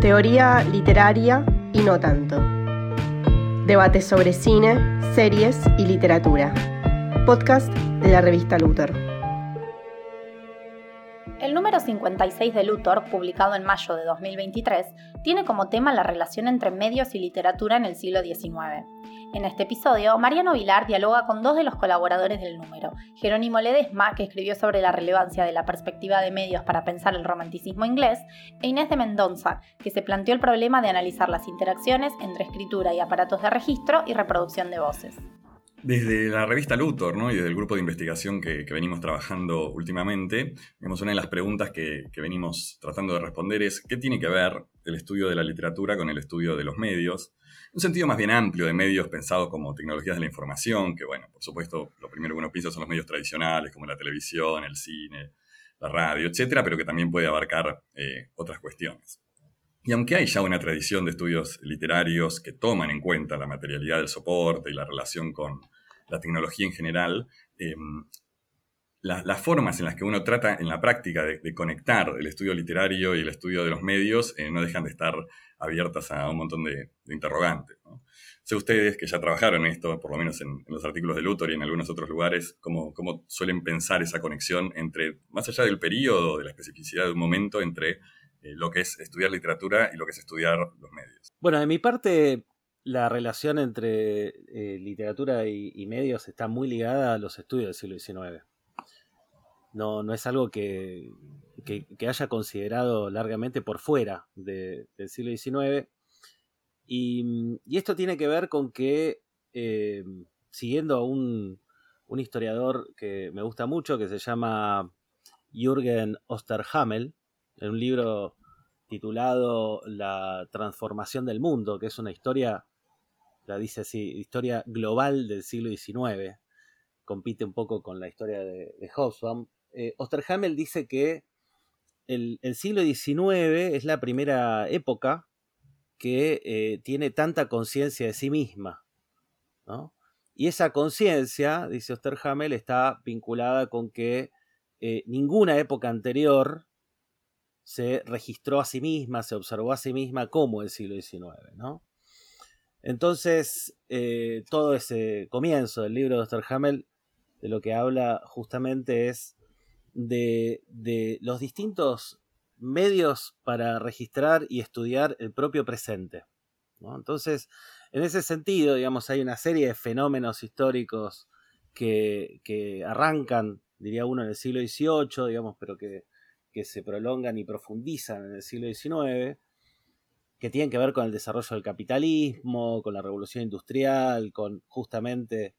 teoría literaria y no tanto. Debates sobre cine, series y literatura. Podcast de la revista Luthor. El número 56 de Luthor, publicado en mayo de 2023, tiene como tema la relación entre medios y literatura en el siglo XIX. En este episodio, Mariano Vilar dialoga con dos de los colaboradores del número, Jerónimo Ledesma, que escribió sobre la relevancia de la perspectiva de medios para pensar el romanticismo inglés, e Inés de Mendoza, que se planteó el problema de analizar las interacciones entre escritura y aparatos de registro y reproducción de voces. Desde la revista Luthor y desde el grupo de investigación que, venimos trabajando últimamente, digamos, una de las preguntas que, venimos tratando de responder es ¿qué tiene que ver el estudio de la literatura con el estudio de los medios? Un sentido más bien amplio de medios pensados como tecnologías de la información, que bueno, por supuesto, lo primero que uno piensa son los medios tradicionales como la televisión, el cine, la radio, etcétera, pero que también puede abarcar eh, otras cuestiones. Y aunque hay ya una tradición de estudios literarios que toman en cuenta la materialidad del soporte y la relación con la tecnología en general, em, las formas en las que uno trata en la práctica de, conectar el estudio literario y el estudio de los medios eh, no dejan de estar abiertas a un montón de, interrogantes. Sé ustedes que ya trabajaron en esto, por lo menos en, los artículos de Luthor y en algunos otros lugares, cómo, cómo suelen pensar esa conexión entre, más allá del periodo, de la especificidad de un momento, entre eh, lo que es estudiar literatura y lo que es estudiar los medios. Bueno, de mi parte, la relación entre eh, literatura y, medios está muy ligada a los estudios del siglo XIX. No, no es algo que, haya considerado largamente por fuera del siglo XIX. Y, esto tiene que ver con que, eh, siguiendo a un, un, historiador que me gusta mucho, que se llama Jürgen Osterhammel, en un libro titulado La transformación del mundo, que es una historia, la dice así, historia global del siglo XIX, compite un poco con la historia de, de Hobsbawm. Eh, Osterhamel dice que el, siglo XIX es la primera época que eh, tiene tanta conciencia de sí misma. Y esa conciencia, dice Osterhamel, está vinculada con que eh, ninguna época anterior se registró a sí misma, se observó a sí misma como el siglo XIX, ¿no? Entonces, eh, todo ese comienzo del libro de Osterhamel de lo que habla justamente es de, los distintos medios para registrar y estudiar el propio presente. Entonces, en ese sentido, digamos, hay una serie de fenómenos históricos que, que arrancan, diría uno, en el siglo XVIII, digamos, pero que que se prolongan y profundizan en el siglo XIX, que tienen que ver con el desarrollo del capitalismo, con la revolución industrial, con justamente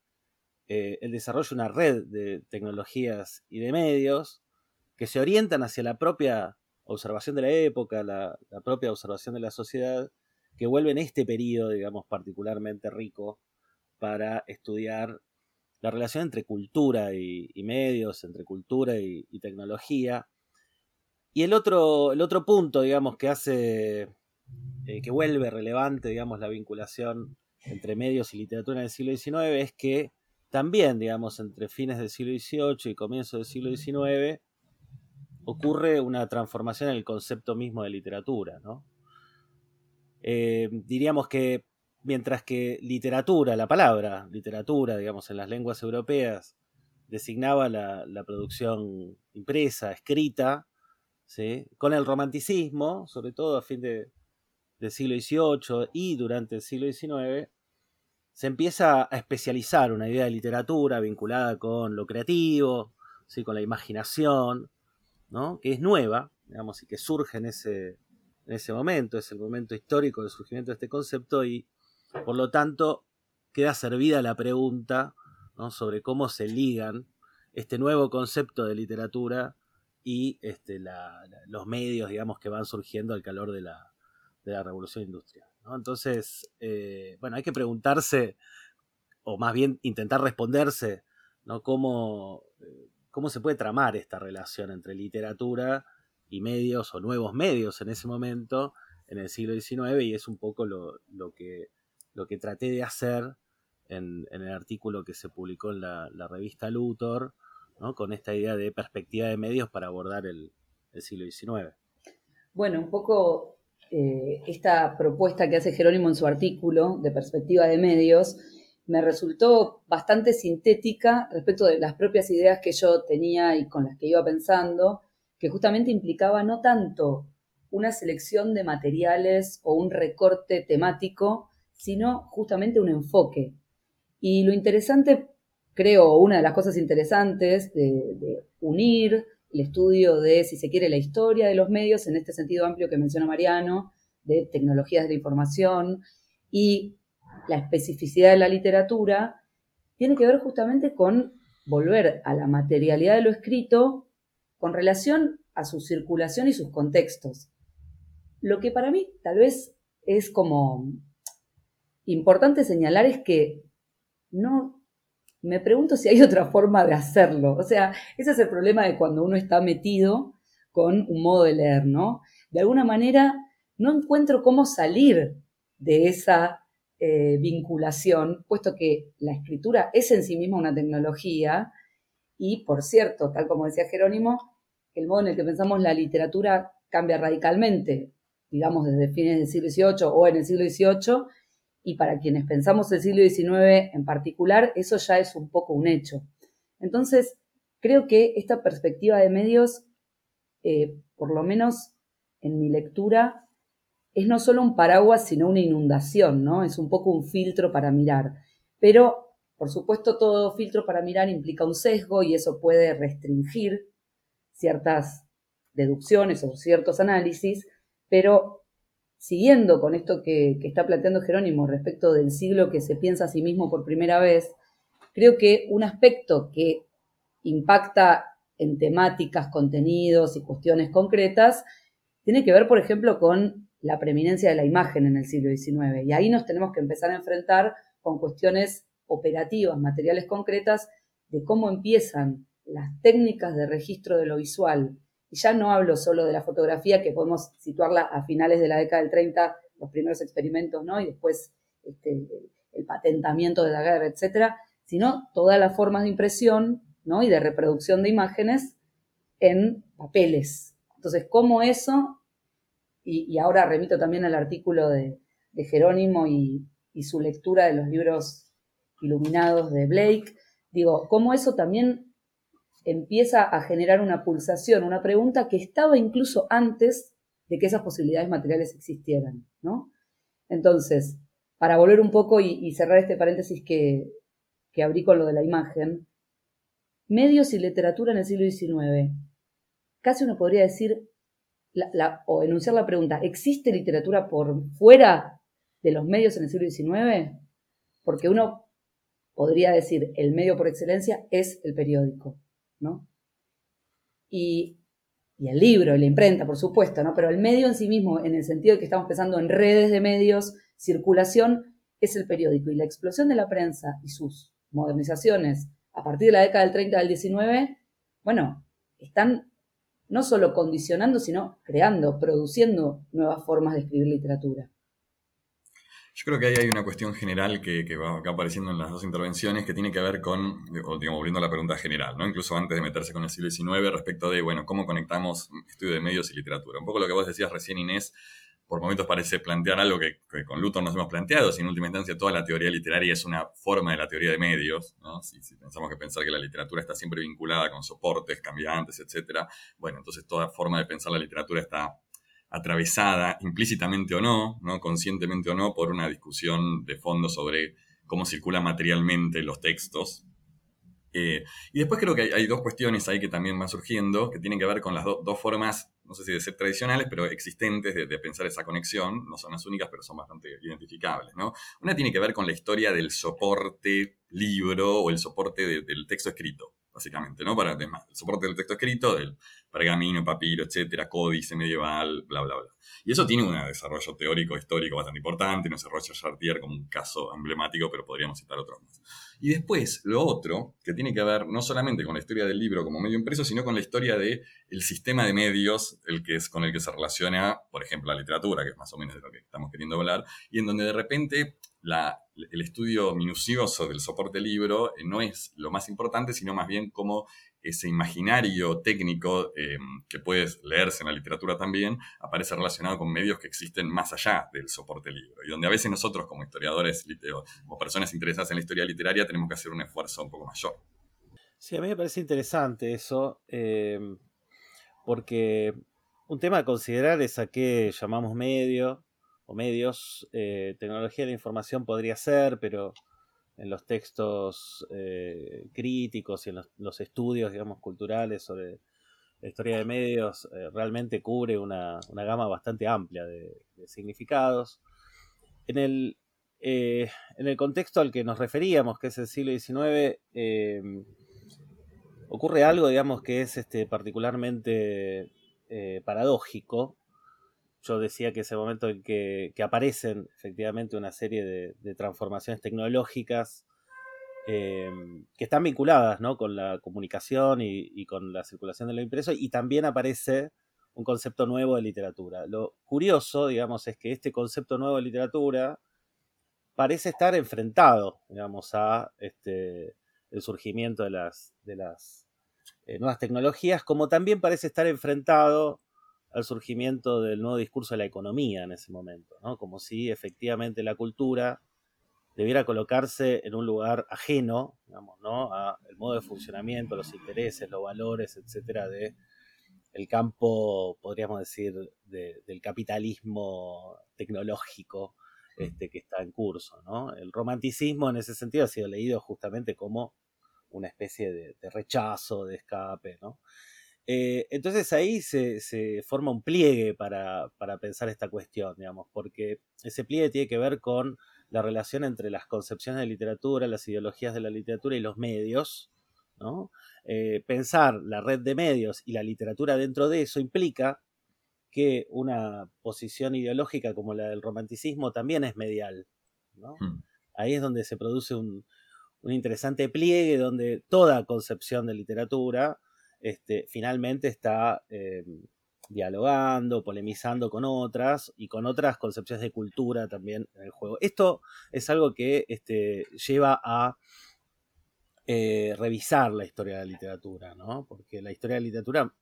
eh, el desarrollo de una red de tecnologías y de medios que se orientan hacia la propia observación de la época, la, propia observación de la sociedad, que vuelven este periodo, digamos, particularmente rico para estudiar la relación entre cultura y, medios, entre cultura y tecnología, y el otro, el otro punto, digamos, que hace, eh, que vuelve relevante, digamos, la vinculación entre medios y literatura en el siglo XIX es que también, digamos, entre fines del siglo XVIII y comienzos del siglo XIX, ocurre una transformación en el concepto mismo de literatura, ¿no? Eh, diríamos que mientras que literatura, la palabra literatura, digamos, en las lenguas europeas, designaba la, la producción impresa, escrita, con el romanticismo, sobre todo a fin de, del siglo XVIII y durante el siglo XIX, se empieza a especializar una idea de literatura vinculada con lo creativo, ¿sí? con la imaginación, ¿no? que es nueva, digamos, y que surge en ese, en ese momento, es el momento histórico del surgimiento de este concepto y por lo tanto queda servida la pregunta sobre cómo se ligan este nuevo concepto de literatura y este, los medios, digamos, que van surgiendo al calor de la, revolución industrial. Entonces, eh, bueno, hay que preguntarse, o más bien intentar responderse, ¿no? Cómo, eh, cómo se puede tramar esta relación entre literatura y medios, o nuevos medios en ese momento, en el siglo XIX, y es un poco lo, que, lo que traté de hacer en, el artículo que se publicó en la, la revista Luthor, con esta idea de perspectiva de medios para abordar el, siglo XIX. Bueno, un poco eh, esta propuesta que hace Jerónimo en su artículo de perspectiva de medios me resultó bastante sintética respecto de las propias ideas que yo tenía y con las que iba pensando, que justamente implicaba no tanto una selección de materiales o un recorte temático, sino justamente un enfoque. Y lo interesante, creo, una de las cosas interesantes de, unir el estudio de, si se quiere, la historia de los medios, en este sentido amplio que menciona Mariano, de tecnologías de la información, y la especificidad de la literatura, tiene que ver justamente con volver a la materialidad de lo escrito con relación a su circulación y sus contextos. Lo que para mí tal vez es como importante señalar es que no, me pregunto si hay otra forma de hacerlo. O sea, ese es el problema de cuando uno está metido con un modo de leer, ¿no? De alguna manera no encuentro cómo salir de esa eh, vinculación, puesto que la escritura es en sí misma una tecnología y, por cierto, tal como decía Jerónimo, el modo en el que pensamos la literatura cambia radicalmente, digamos, desde fines del siglo XVIII o en el siglo XVIII, y para quienes pensamos el siglo XIX en particular, eso ya es un poco un hecho. Entonces, creo que esta perspectiva de medios, eh, por lo menos en mi lectura, es no solo un paraguas, sino una inundación, ¿no? Es un poco un filtro para mirar. Pero, por supuesto, todo filtro para mirar implica un sesgo y eso puede restringir ciertas deducciones o ciertos análisis, pero siguiendo con esto que, está planteando Jerónimo respecto del siglo que se piensa a sí mismo por primera vez, creo que un aspecto que impacta en temáticas, contenidos y cuestiones concretas tiene que ver, por ejemplo, con la preeminencia de la imagen en el siglo XIX. Y ahí nos tenemos que empezar a enfrentar con cuestiones operativas, materiales concretas, de cómo empiezan las técnicas de registro de lo visual. Y ya no hablo solo de la fotografía, que podemos situarla a finales de la década del 30, los primeros experimentos, ¿no? Y después este, el patentamiento de la guerra, etcétera, sino todas las formas de impresión, ¿no? Y de reproducción de imágenes en papeles. Entonces, cómo eso y, ahora remito también al artículo de, Jerónimo y, su lectura de los libros iluminados de Blake, digo, cómo eso también empieza a generar una pulsación, una pregunta que estaba incluso antes de que esas posibilidades materiales existieran, ¿no? Entonces, para volver un poco y, cerrar este paréntesis que, que abrí con lo de la imagen, medios y literatura en el siglo XIX. Casi uno podría decir o enunciar la pregunta, ¿existe literatura por fuera de los medios en el siglo XIX? Porque uno podría decir, el medio por excelencia es el periódico, Y, el libro, la imprenta, por supuesto, ¿no? Pero el medio en sí mismo, en el sentido de que estamos pensando en redes de medios, circulación, es el periódico. Y la explosión de la prensa y sus modernizaciones a partir de la década del 30 del 19, bueno, están no solo condicionando, sino creando, produciendo nuevas formas de escribir literatura. Yo creo que ahí hay una cuestión general que, va acá apareciendo en las dos intervenciones que tiene que ver con, digamos, volviendo a la pregunta general, ¿no? incluso antes de meterse con el siglo XIX, respecto de, bueno, cómo conectamos estudio de medios y literatura. Un poco lo que vos decías recién, Inés, por momentos parece plantear algo que, con Luthor nos hemos planteado, si en última instancia toda la teoría literaria es una forma de la teoría de medios, si, pensamos que pensar que la literatura está siempre vinculada con soportes cambiantes, etc., bueno, entonces toda forma de pensar la literatura está atravesada implícitamente o no, ¿no? conscientemente o no, por una discusión de fondo sobre cómo circulan materialmente los textos, eh, y después creo que hay, dos cuestiones ahí que también van surgiendo, que tienen que ver con las dos formas, no sé si de ser tradicionales, pero existentes de, pensar esa conexión. No son las únicas, pero son bastante identificables. ¿no? Una tiene que ver con la historia del soporte libro o el soporte del texto escrito básicamente, ¿no? Para el soporte del texto escrito, del pergamino, papiro, etcétera, códice medieval, bla, bla, bla. Y eso tiene un desarrollo teórico, histórico bastante importante, nos desarrolla Chartier como un caso emblemático, pero podríamos citar otros más. Y después, lo otro, que tiene que ver no solamente con la historia del libro como medio impreso, sino con la historia del el sistema de medios el que es, con el que se relaciona, por ejemplo, la literatura, que es más o menos de lo que estamos queriendo hablar, y en donde de repente el estudio minucioso del soporte libro eh, no es lo más importante, sino más bien cómo ese imaginario técnico eh, que puede leerse en la literatura también, aparece relacionado con medios que existen más allá del soporte libro, y donde a veces nosotros como historiadores o personas interesadas en la historia literaria tenemos que hacer un esfuerzo un poco mayor. Sí, a mí me parece interesante eso, eh, porque un tema a considerar es a qué llamamos medio o medios. Eh, tecnología de la información podría ser, pero en los textos eh, críticos y en los, estudios, digamos, culturales sobre la historia de medios, eh, realmente cubre una, gama bastante amplia de, significados. En el, en el contexto al que nos referíamos, que es el siglo XIX, ocurre algo, digamos, que es este, particularmente paradójico, yo decía que ese momento en que, aparecen efectivamente una serie de, transformaciones tecnológicas em, que están vinculadas con la comunicación y, con la circulación de lo impreso, y también aparece un concepto nuevo de literatura. Lo curioso, digamos, es que este concepto nuevo de literatura parece estar enfrentado, digamos, a este, el surgimiento de las, de las eh, nuevas tecnologías, como también parece estar enfrentado al surgimiento del nuevo discurso de la economía en ese momento, ¿no? Como si efectivamente la cultura debiera colocarse en un lugar ajeno, digamos, ¿no? A el modo de funcionamiento, los intereses, los valores, etcétera, de el campo, podríamos decir, del capitalismo tecnológico este, que está en curso, ¿no? El romanticismo en ese sentido ha sido leído justamente como una especie de, de rechazo, de escape, ¿no? Eh, entonces ahí se, forma un pliegue para, pensar esta cuestión, digamos, porque ese pliegue tiene que ver con la relación entre las concepciones de literatura, las ideologías de la literatura y los medios, ¿no? Eh, pensar la red de medios y la literatura dentro de eso implica que una posición ideológica como la del romanticismo también es medial, hmm. Ahí es donde se produce un, un interesante pliegue donde toda concepción de literatura este, finalmente está eh, dialogando, polemizando con otras y con otras concepciones de cultura también en el juego. Esto es algo que este, lleva a eh, revisar la historia de la literatura, ¿no? Porque la historia de la literatura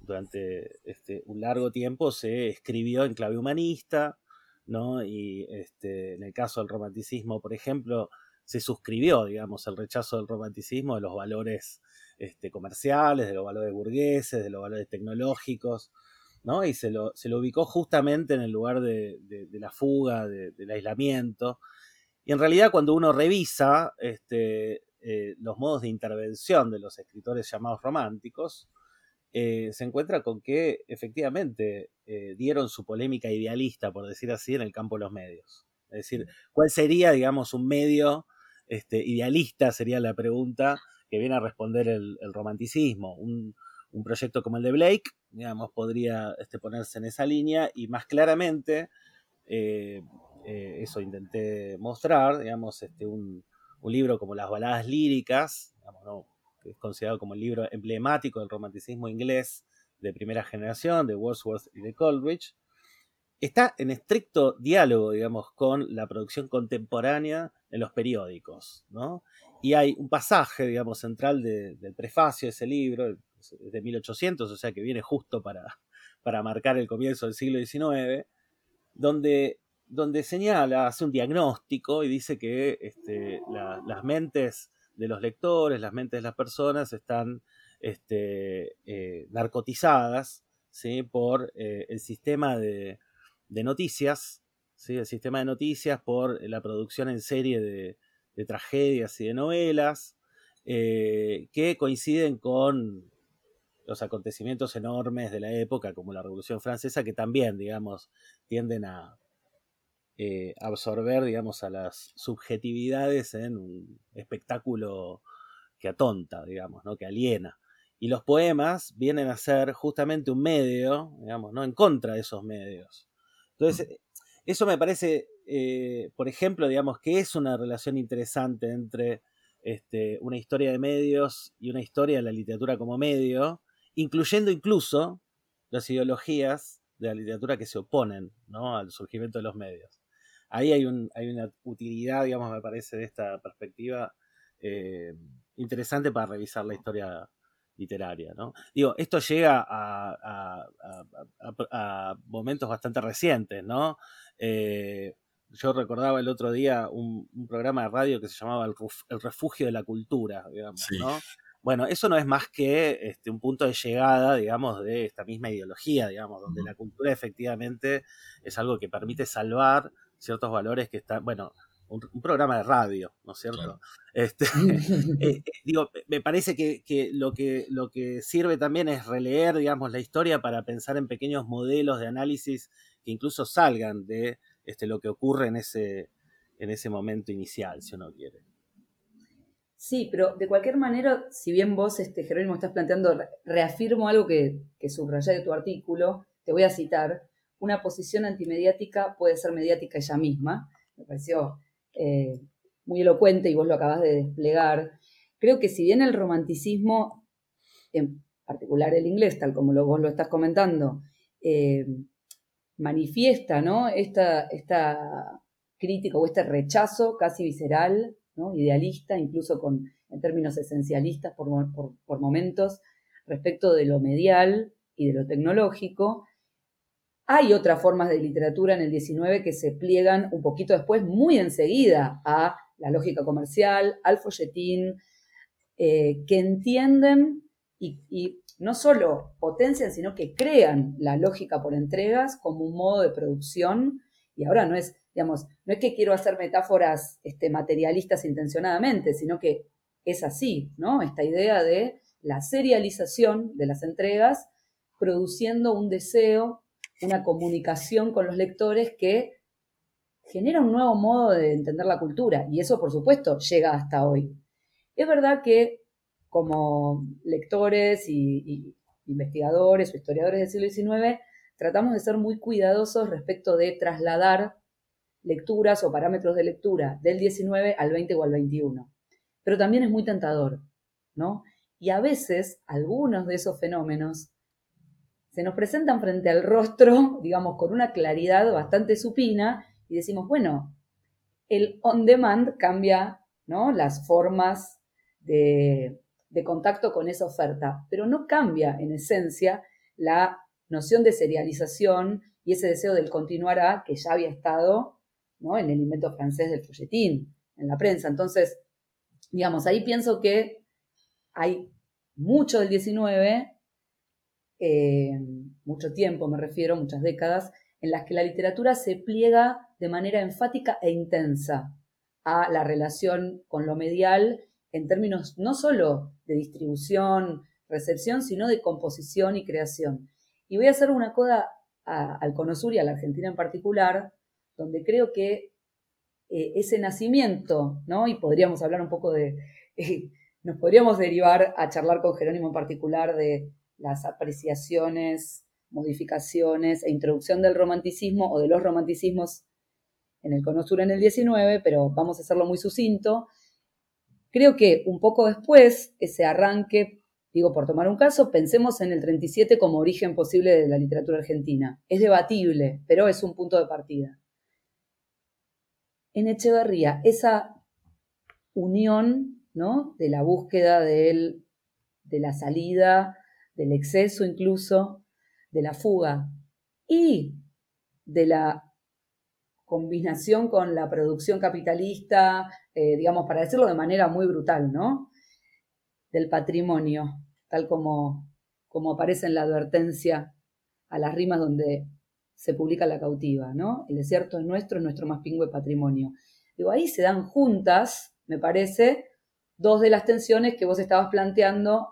durante este, un largo tiempo se escribió en clave humanista, ¿no? Y en el caso del romanticismo, por ejemplo, se suscribió, digamos, el rechazo del romanticismo de los valores este, comerciales, de los valores burgueses, de los valores tecnológicos, ¿no? Y se lo, se lo ubicó justamente en el lugar de, la fuga, del aislamiento. Y en realidad cuando uno revisa este, eh, los modos de intervención de los escritores llamados románticos, eh, se encuentra con que efectivamente eh, dieron su polémica idealista, por decir así, en el campo de los medios. Es decir, ¿cuál sería, digamos, un medio este, idealista sería la pregunta que viene a responder el, romanticismo. Un, proyecto como el de Blake, digamos, podría este, ponerse en esa línea y más claramente, eh, eh, eso intenté mostrar, digamos, este, un, libro como Las baladas líricas, que es considerado como el libro emblemático del romanticismo inglés de primera generación, de Wordsworth y de Coleridge, está en estricto diálogo, digamos, con la producción contemporánea en los periódicos, ¿no? Y hay un pasaje, digamos, central del prefacio de ese libro, de 1800, o sea que viene justo para, para marcar el comienzo del siglo XIX, donde, donde señala, hace un diagnóstico y dice que este, las mentes de los lectores, las mentes de las personas están este, eh, narcotizadas ¿sí? por eh, el sistema de, de noticias, ¿sí? el sistema de noticias por la producción en serie de, tragedias y de novelas, eh, que coinciden con los acontecimientos enormes de la época, como la Revolución Francesa, que también, digamos, tienden a eh, absorber, digamos, a las subjetividades en un espectáculo que atonta, digamos, ¿no? que aliena. Y los poemas vienen a ser justamente un medio, digamos, ¿no? en contra de esos medios. Entonces, eso me parece, eh, por ejemplo, digamos, que es una relación interesante entre este, una historia de medios y una historia de la literatura como medio, incluyendo incluso las ideologías de la literatura que se oponen al surgimiento de los medios. Ahí hay, un, hay una utilidad, digamos, me parece, de esta perspectiva eh, interesante para revisar la historia literaria. Digo, esto llega a, momentos bastante recientes, ¿no? Eh, yo recordaba el otro día un, programa de radio que se llamaba El, Refugio de la Cultura, digamos, ¿no? Bueno, eso no es más que este, un punto de llegada, digamos, de esta misma ideología, digamos, donde la cultura efectivamente es algo que permite salvar ciertos valores que están, bueno, un, programa de radio, ¿no es cierto? Este, eh, eh, digo, me parece que, lo que lo que sirve también es releer, digamos, la historia para pensar en pequeños modelos de análisis que incluso salgan de este, lo que ocurre en ese, en ese momento inicial, si uno quiere. Sí, pero de cualquier manera, si bien vos, este, Jerónimo, estás planteando, reafirmo algo que, que subrayé de tu artículo, te voy a citar, una posición antimediática puede ser mediática ella misma, me pareció eh, muy elocuente y vos lo acabas de desplegar. Creo que si bien el romanticismo, en particular el inglés, tal como lo, vos lo estás comentando, eh, manifiesta ¿no? esta, crítica o este rechazo casi visceral, idealista, incluso con, en términos esencialistas por, por, momentos, respecto de lo medial y de lo tecnológico. Hay otras formas de literatura en el 19 que se pliegan un poquito después, muy enseguida, a la lógica comercial, al folletín, eh, que entienden y, no solo potencian, sino que crean la lógica por entregas como un modo de producción. Y ahora no es, digamos, no es que quiero hacer metáforas este, materialistas intencionadamente, sino que es así, ¿no? Esta idea de la serialización de las entregas produciendo un deseo, una comunicación con los lectores que genera un nuevo modo de entender la cultura. Y eso, por supuesto, llega hasta hoy. Es verdad que como lectores y, investigadores o historiadores del siglo XIX, tratamos de ser muy cuidadosos respecto de trasladar lecturas o parámetros de lectura del XIX al XX o al XXI. Pero también es muy tentador, ¿no? Y a veces algunos de esos fenómenos se nos presentan frente al rostro, digamos, con una claridad bastante supina y decimos, bueno, el on demand cambia, ¿no? Las formas de, de contacto con esa oferta, pero no cambia en esencia la noción de serialización y ese deseo del continuará que ya había estado ¿no? en el invento francés del folletín, en la prensa. Entonces, digamos, ahí pienso que hay mucho del 19, eh, mucho tiempo me refiero, muchas décadas, en las que la literatura se pliega de manera enfática e intensa a la relación con lo medial en términos no solo de distribución, recepción, sino de composición y creación. Y voy a hacer una coda al Cono Sur y a la Argentina en particular, donde creo que eh, ese nacimiento, ¿no? Y podríamos hablar un poco de, eh, nos podríamos derivar a charlar con Jerónimo en particular de las apreciaciones, modificaciones e introducción del romanticismo o de los romanticismos en el Cono Sur en el 19, pero vamos a hacerlo muy sucinto. Creo que un poco después, ese arranque, digo, por tomar un caso, pensemos en el 37 como origen posible de la literatura argentina. Es debatible, pero es un punto de partida. En Echeverría, esa unión ¿no? de la búsqueda de la salida, del exceso incluso, de la fuga y de la combinación con la producción capitalista, eh, digamos, para decirlo de manera muy brutal, ¿no? Del patrimonio, tal como, como aparece en la advertencia a las rimas donde se publica La cautiva, ¿no? El desierto es nuestro, es nuestro más pingüe patrimonio. Digo, ahí se dan juntas, me parece, dos de las tensiones que vos estabas planteando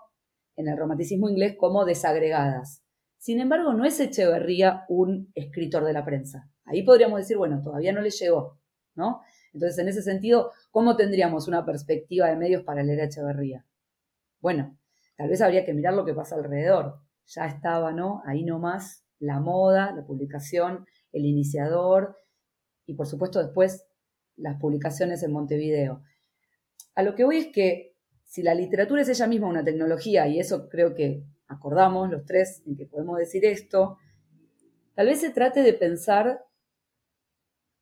en el romanticismo inglés como desagregadas. Sin embargo, no es Echeverría un escritor de la prensa. Ahí podríamos decir, bueno, todavía no le llegó, ¿no? Entonces, en ese sentido, ¿cómo tendríamos una perspectiva de medios para leer a Echeverría? Bueno, tal vez habría que mirar lo que pasa alrededor. Ya estaba, ¿no? Ahí nomás la moda, la publicación, el iniciador y, por supuesto, después las publicaciones en Montevideo. A lo que voy es que si la literatura es ella misma una tecnología, y eso creo que acordamos los tres en que podemos decir esto, tal vez se trate de pensar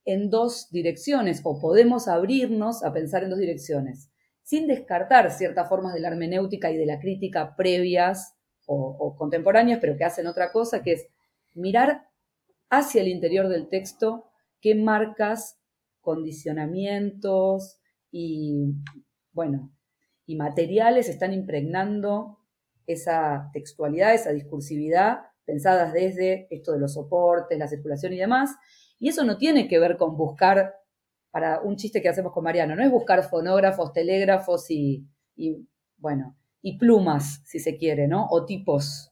en dos direcciones o podemos abrirnos a pensar en dos direcciones. sin descartar ciertas formas de la hermenéutica y de la crítica previas o, contemporáneas, pero que hacen otra cosa, que es mirar hacia el interior del texto qué marcas, condicionamientos y, bueno, y materiales están impregnando esa textualidad, esa discursividad, pensadas desde esto de los soportes, la circulación y demás. Y eso no tiene que ver con buscar, para un chiste que hacemos con Mariano, no es buscar fonógrafos, telégrafos y, y bueno, y plumas, si se quiere, ¿no? O tipos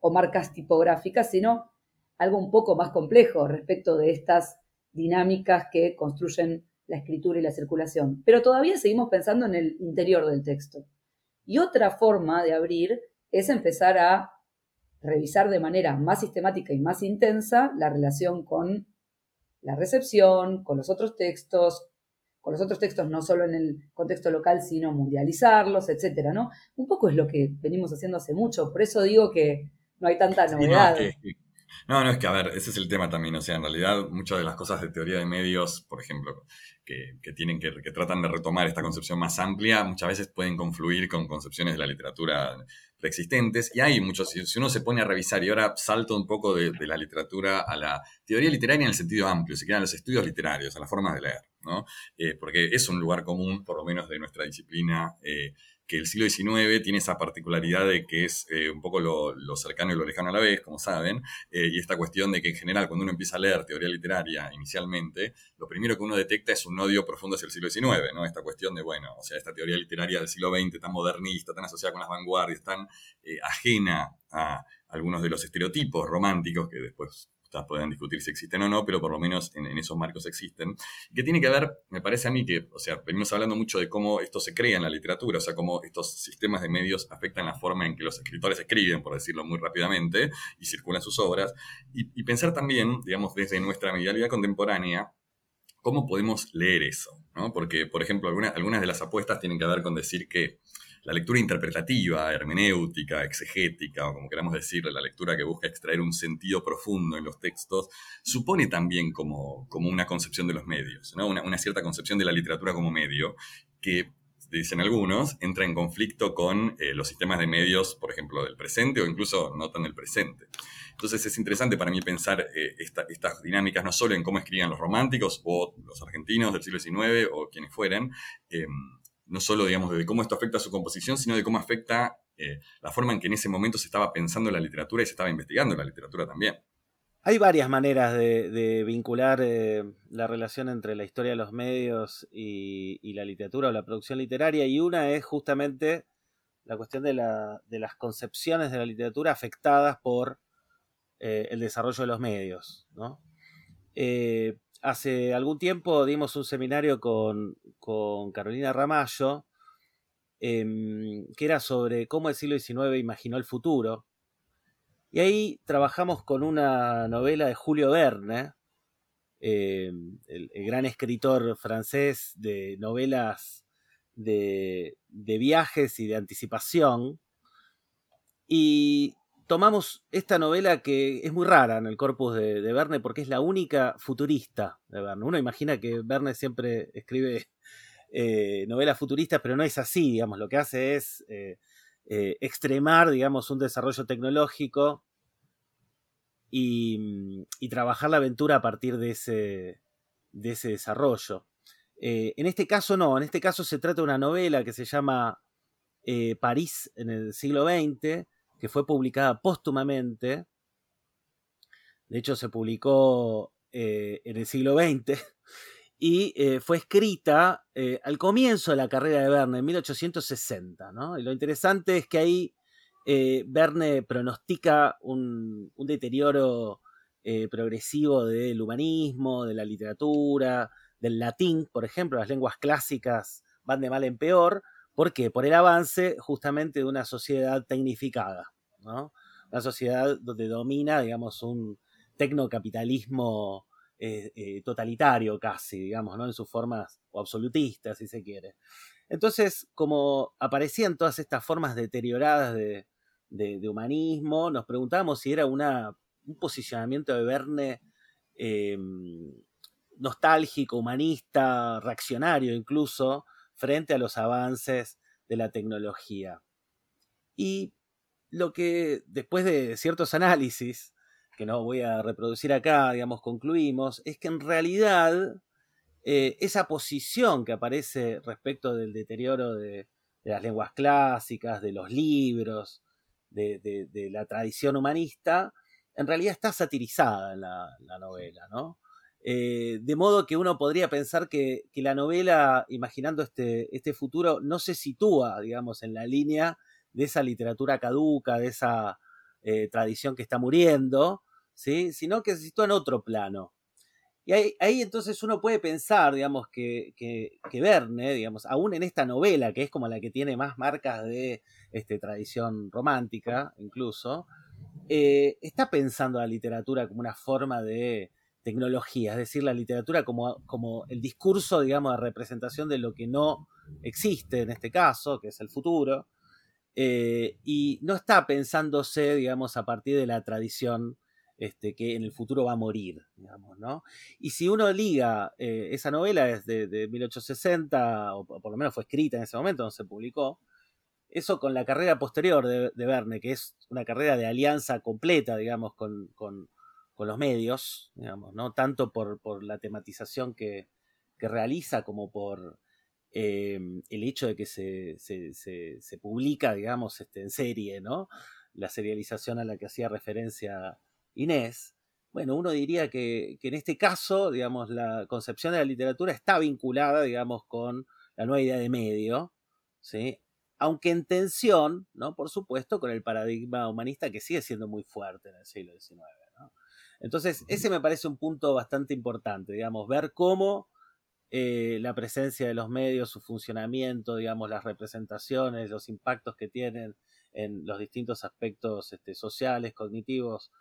o marcas tipográficas, sino algo un poco más complejo respecto de estas dinámicas que construyen la escritura y la circulación. Pero todavía seguimos pensando en el interior del texto. Y otra forma de abrir es empezar a revisar de manera más sistemática y más intensa la relación con la recepción, con los otros textos, con los otros textos no solo en el contexto local, sino mundializarlos, etcétera, ¿no? Un poco es lo que venimos haciendo hace mucho, por eso digo que no hay tanta novedad. No, no, es que, a ver, ese es el tema también. O sea, en realidad, muchas de las cosas de teoría de medios, por ejemplo, que, tienen que, que tratan de retomar esta concepción más amplia, muchas veces pueden confluir con concepciones de la literatura preexistentes. Y hay muchos, si uno se pone a revisar, y ahora salto un poco de, la literatura a la teoría literaria en el sentido amplio, si quieren, los estudios literarios, a las formas de leer, ¿no? Eh, porque es un lugar común, por lo menos de nuestra disciplina. Eh, que el siglo XIX tiene esa particularidad de que es eh, un poco lo, cercano y lo lejano a la vez, como saben, eh, y esta cuestión de que en general cuando uno empieza a leer teoría literaria inicialmente, lo primero que uno detecta es un odio profundo hacia el siglo XIX, ¿no? Esta cuestión de, bueno, o sea, esta teoría literaria del siglo XX tan modernista, tan asociada con las vanguardias, tan eh, ajena a algunos de los estereotipos románticos que después pueden discutir si existen o no, pero por lo menos en, esos marcos existen. Que tiene que ver, me parece a mí que, o sea, venimos hablando mucho de cómo esto se crea en la literatura, o sea, cómo estos sistemas de medios afectan la forma en que los escritores escriben, por decirlo muy rápidamente, y circulan sus obras. Y, pensar también, digamos, desde nuestra medialidad contemporánea, cómo podemos leer eso, ¿no? Porque, por ejemplo, algunas de las apuestas tienen que ver con decir que la lectura interpretativa, hermenéutica, exegética, o como queramos decir, la lectura que busca extraer un sentido profundo en los textos, supone también como, como una concepción de los medios, ¿no? una, cierta concepción de la literatura como medio, que dicen algunos, entra en conflicto con eh, los sistemas de medios, por ejemplo, del presente o incluso no tan del presente. Entonces es interesante para mí pensar eh, estas dinámicas no solo en cómo escribían los románticos o los argentinos del siglo XIX o quienes fueran, em, no solo, digamos, de cómo esto afecta a su composición, sino de cómo afecta eh, la forma en que en ese momento se estaba pensando la literatura y se estaba investigando la literatura también. Hay varias maneras de, vincular eh, la relación entre la historia de los medios y, la literatura o la producción literaria, y una es justamente la cuestión de, las concepciones de la literatura afectadas por eh, el desarrollo de los medios. Hace algún tiempo dimos un seminario con, Carolina Ramallo, em, que era sobre cómo el siglo XIX imaginó el futuro. Y ahí trabajamos con una novela de Julio Verne, em, el, gran escritor francés de novelas de, de viajes y de anticipación. Y tomamos esta novela que es muy rara en el corpus de, Verne porque es la única futurista de Verne. Uno imagina que Verne siempre escribe eh, novelas futuristas, pero no es así, digamos, lo que hace es eh, eh, extremar, digamos, un desarrollo tecnológico y, trabajar la aventura a partir de ese, de ese desarrollo. en este caso no, en este caso se trata de una novela que se llama París en el siglo XX, que fue publicada póstumamente. De hecho, se publicó eh, en el siglo XX y eh, fue escrita eh, al comienzo de la carrera de Verne, en 1860. Y lo interesante es que ahí Verne pronostica un, un deterioro progresivo del humanismo, de la literatura, del latín, por ejemplo, las lenguas clásicas van de mal en peor, ¿Por qué? Por el avance justamente de una sociedad tecnificada, Una sociedad donde domina, digamos, un tecnocapitalismo eh, eh, totalitario casi, digamos, ¿no? En sus formas, o absolutistas, si se quiere. Entonces, como aparecían todas estas formas deterioradas de, humanismo, nos preguntábamos si era una, un posicionamiento de Verne em, nostálgico, humanista, reaccionario incluso, frente a los avances de la tecnología. Y lo que después de ciertos análisis, que no voy a reproducir acá, digamos, concluimos, es que en realidad eh, esa posición que aparece respecto del deterioro de, las lenguas clásicas, de los libros, de, la tradición humanista, en realidad está satirizada en la, novela, ¿no? Eh, de modo que uno podría pensar que, la novela, imaginando este, este, futuro, no se sitúa, digamos, en la línea de esa literatura caduca, de esa eh, tradición que está muriendo, ¿sí? sino que se sitúa en otro plano. Y ahí, entonces uno puede pensar, digamos, que, que, Verne, digamos, aún en esta novela, que es como la que tiene más marcas de este, tradición romántica, incluso, eh, está pensando la literatura como una forma de tecnología, es decir, la literatura como, como el discurso, digamos, de representación de lo que no existe en este caso, que es el futuro, eh, y no está pensándose, digamos, a partir de la tradición este, que en el futuro va a morir, digamos, ¿no? Y si uno liga, eh, esa novela es de, 1860, o por lo menos fue escrita en ese momento, no se publicó, eso con la carrera posterior de, Verne, que es una carrera de alianza completa, digamos, con, los medios, digamos, ¿no? Tanto por, la tematización que, realiza como por em, el hecho de que se, se, publica, digamos, este, en serie, ¿no? La serialización a la que hacía referencia Inés, bueno, uno diría que, en este caso, digamos, la concepción de la literatura está vinculada, digamos, con la nueva idea de medio, ¿sí? Aunque en tensión, ¿no? Por supuesto, con el paradigma humanista que sigue siendo muy fuerte en el siglo XIX, Entonces, ese me parece un punto bastante importante, digamos, ver cómo eh, la presencia de los medios, su funcionamiento, digamos, las representaciones, los impactos que tienen en los distintos aspectos este, sociales, cognitivos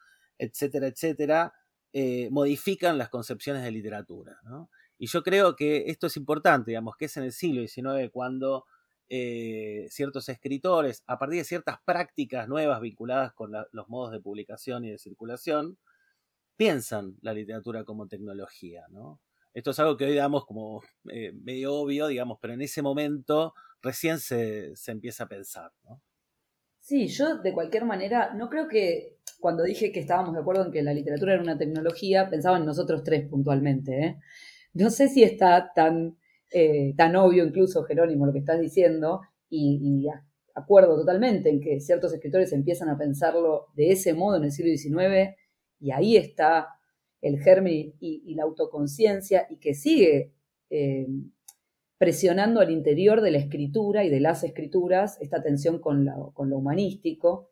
etcétera, etcétera, eh, modifican las concepciones de literatura. Y yo creo que esto es importante, digamos, que es en el siglo XIX cuando eh, ciertos escritores, a partir de ciertas prácticas nuevas vinculadas con los modos de publicación y de circulación, piensan la literatura como tecnología. Esto es algo que hoy damos como eh, medio obvio, digamos, pero en ese momento recién se, se empieza a pensar. ¿no? Sí, yo de cualquier manera no creo que cuando dije que estábamos de acuerdo en que la literatura era una tecnología, pensaba en nosotros tres puntualmente. ¿eh? No sé si está tan, eh, tan obvio incluso, Jerónimo, lo que estás diciendo, y, acuerdo totalmente en que ciertos escritores empiezan a pensarlo de ese modo en el siglo XIX, y ahí está el germen y, la autoconciencia, y que sigue eh, presionando al interior de la escritura y de las escrituras esta tensión con, lo humanístico.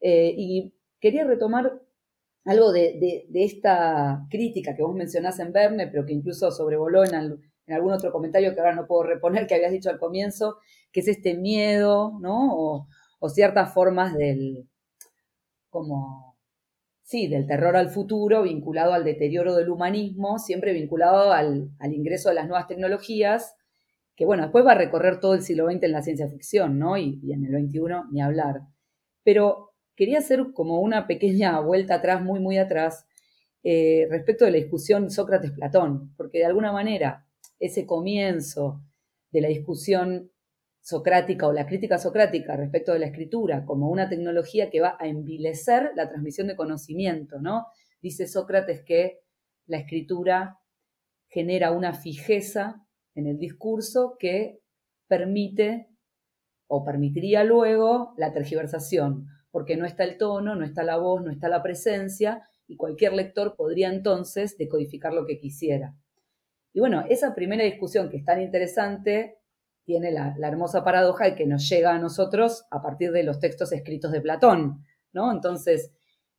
y quería retomar algo de, esta crítica que vos mencionás en Verne, pero que incluso sobrevoló en, algún otro comentario que ahora no puedo reponer, que habías dicho al comienzo, que es este miedo, ¿no? O, ciertas formas del, como, sí, del terror al futuro vinculado al deterioro del humanismo, siempre vinculado al, ingreso de las nuevas tecnologías, que bueno, después va a recorrer todo el siglo XX en la ciencia ficción, ¿no? Y, en el XXI ni hablar. Pero quería hacer como una pequeña vuelta atrás, muy, muy atrás, eh, respecto de la discusión Sócrates-Platón, porque de alguna manera ese comienzo de la discusión socrática o la crítica socrática respecto de la escritura como una tecnología que va a envilecer la transmisión de conocimiento, ¿no? Dice Sócrates que la escritura genera una fijeza en el discurso que permite o permitiría luego la tergiversación porque no está el tono, no está la voz, no está la presencia, y cualquier lector podría entonces decodificar lo que quisiera. Y bueno, esa primera discusión que es tan interesante tiene la, hermosa paradoja de que nos llega a nosotros a partir de los textos escritos de Platón, ¿no? Entonces,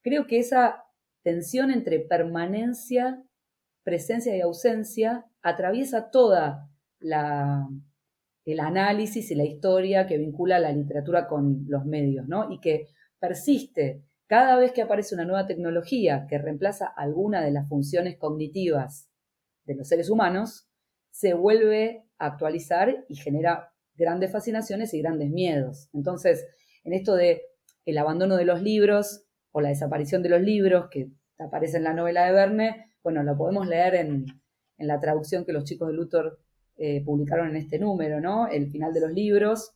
creo que esa tensión entre permanencia, presencia y ausencia atraviesa toda la, el análisis y la historia que vincula la literatura con los medios, ¿no? Y que persiste cada vez que aparece una nueva tecnología que reemplaza alguna de las funciones cognitivas de los seres humanos, se vuelve actualizar y genera grandes fascinaciones y grandes miedos. Entonces, en esto de el abandono de los libros o la desaparición de los libros que aparece en la novela de Verne, bueno, lo podemos leer en, la traducción que los chicos de Luthor eh, publicaron en este número, ¿no? El final de los libros,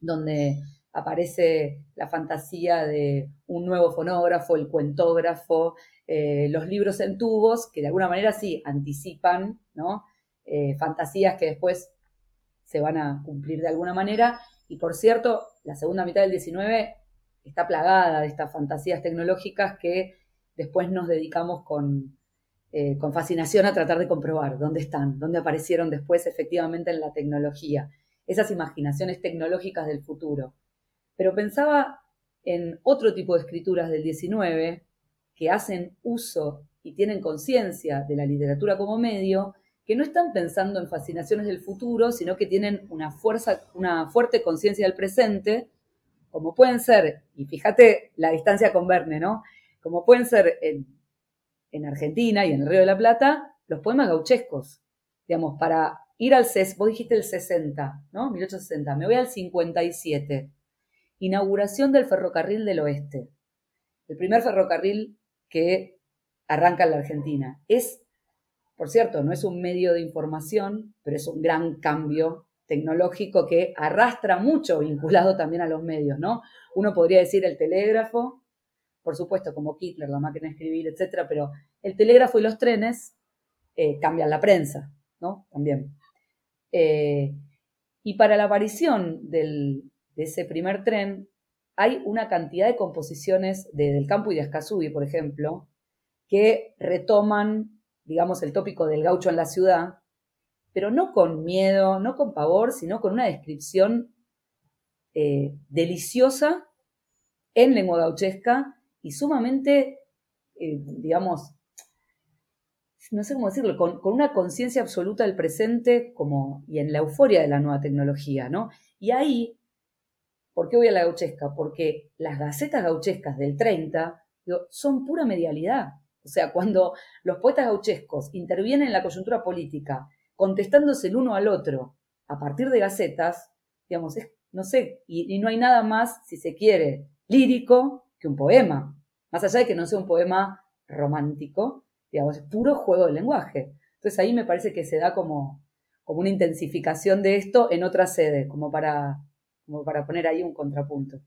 donde aparece la fantasía de un nuevo fonógrafo, el cuentógrafo, eh, los libros en tubos, que de alguna manera sí anticipan, ¿no? Eh, fantasías que después se van a cumplir de alguna manera. Y por cierto, la segunda mitad del 19 está plagada de estas fantasías tecnológicas que después nos dedicamos con, eh, con fascinación a tratar de comprobar dónde están, dónde aparecieron después efectivamente en la tecnología, esas imaginaciones tecnológicas del futuro. Pero pensaba en otro tipo de escrituras del 19 que hacen uso y tienen conciencia de la literatura como medio, que no están pensando en fascinaciones del futuro, sino que tienen una fuerza, una fuerte conciencia del presente, como pueden ser, y fíjate la distancia con Verne, ¿no? Como pueden ser en, en Argentina y en el Río de la Plata, los poemas gauchescos. Digamos, para ir al CES, vos dijiste el 60, ¿no? 1860, me voy al 57. Inauguración del ferrocarril del oeste. El primer ferrocarril que arranca en la Argentina. Es, por cierto, no es un medio de información, pero es un gran cambio tecnológico que arrastra mucho vinculado también a los medios, ¿no? Uno podría decir el telégrafo, por supuesto, como Hitler, la máquina de escribir, etcétera, pero el telégrafo y los trenes eh, cambian la prensa, ¿no? También. Eh, y para la aparición de ese primer tren, hay una cantidad de composiciones de, del campo y de Escazú, por ejemplo, que retoman, digamos, el tópico del gaucho en la ciudad, pero no con miedo, no con pavor, sino con una descripción eh, deliciosa en lengua gauchesca y sumamente, eh, digamos, no sé cómo decirlo, con, con una conciencia absoluta del presente como, y en la euforia de la nueva tecnología, ¿no? Y ahí ¿Por qué voy a la gauchesca? Porque las gacetas gauchescas del 30 son pura medialidad. O sea, cuando los poetas gauchescos intervienen en la coyuntura política, contestándose el uno al otro a partir de gacetas, digamos, es, no sé, y, no hay nada más, si se quiere, lírico que un poema. Más allá de que no sea un poema romántico, digamos, es puro juego de lenguaje. Entonces ahí me parece que se da como, una intensificación de esto en otra sede, como para poner ahí un contrapunto.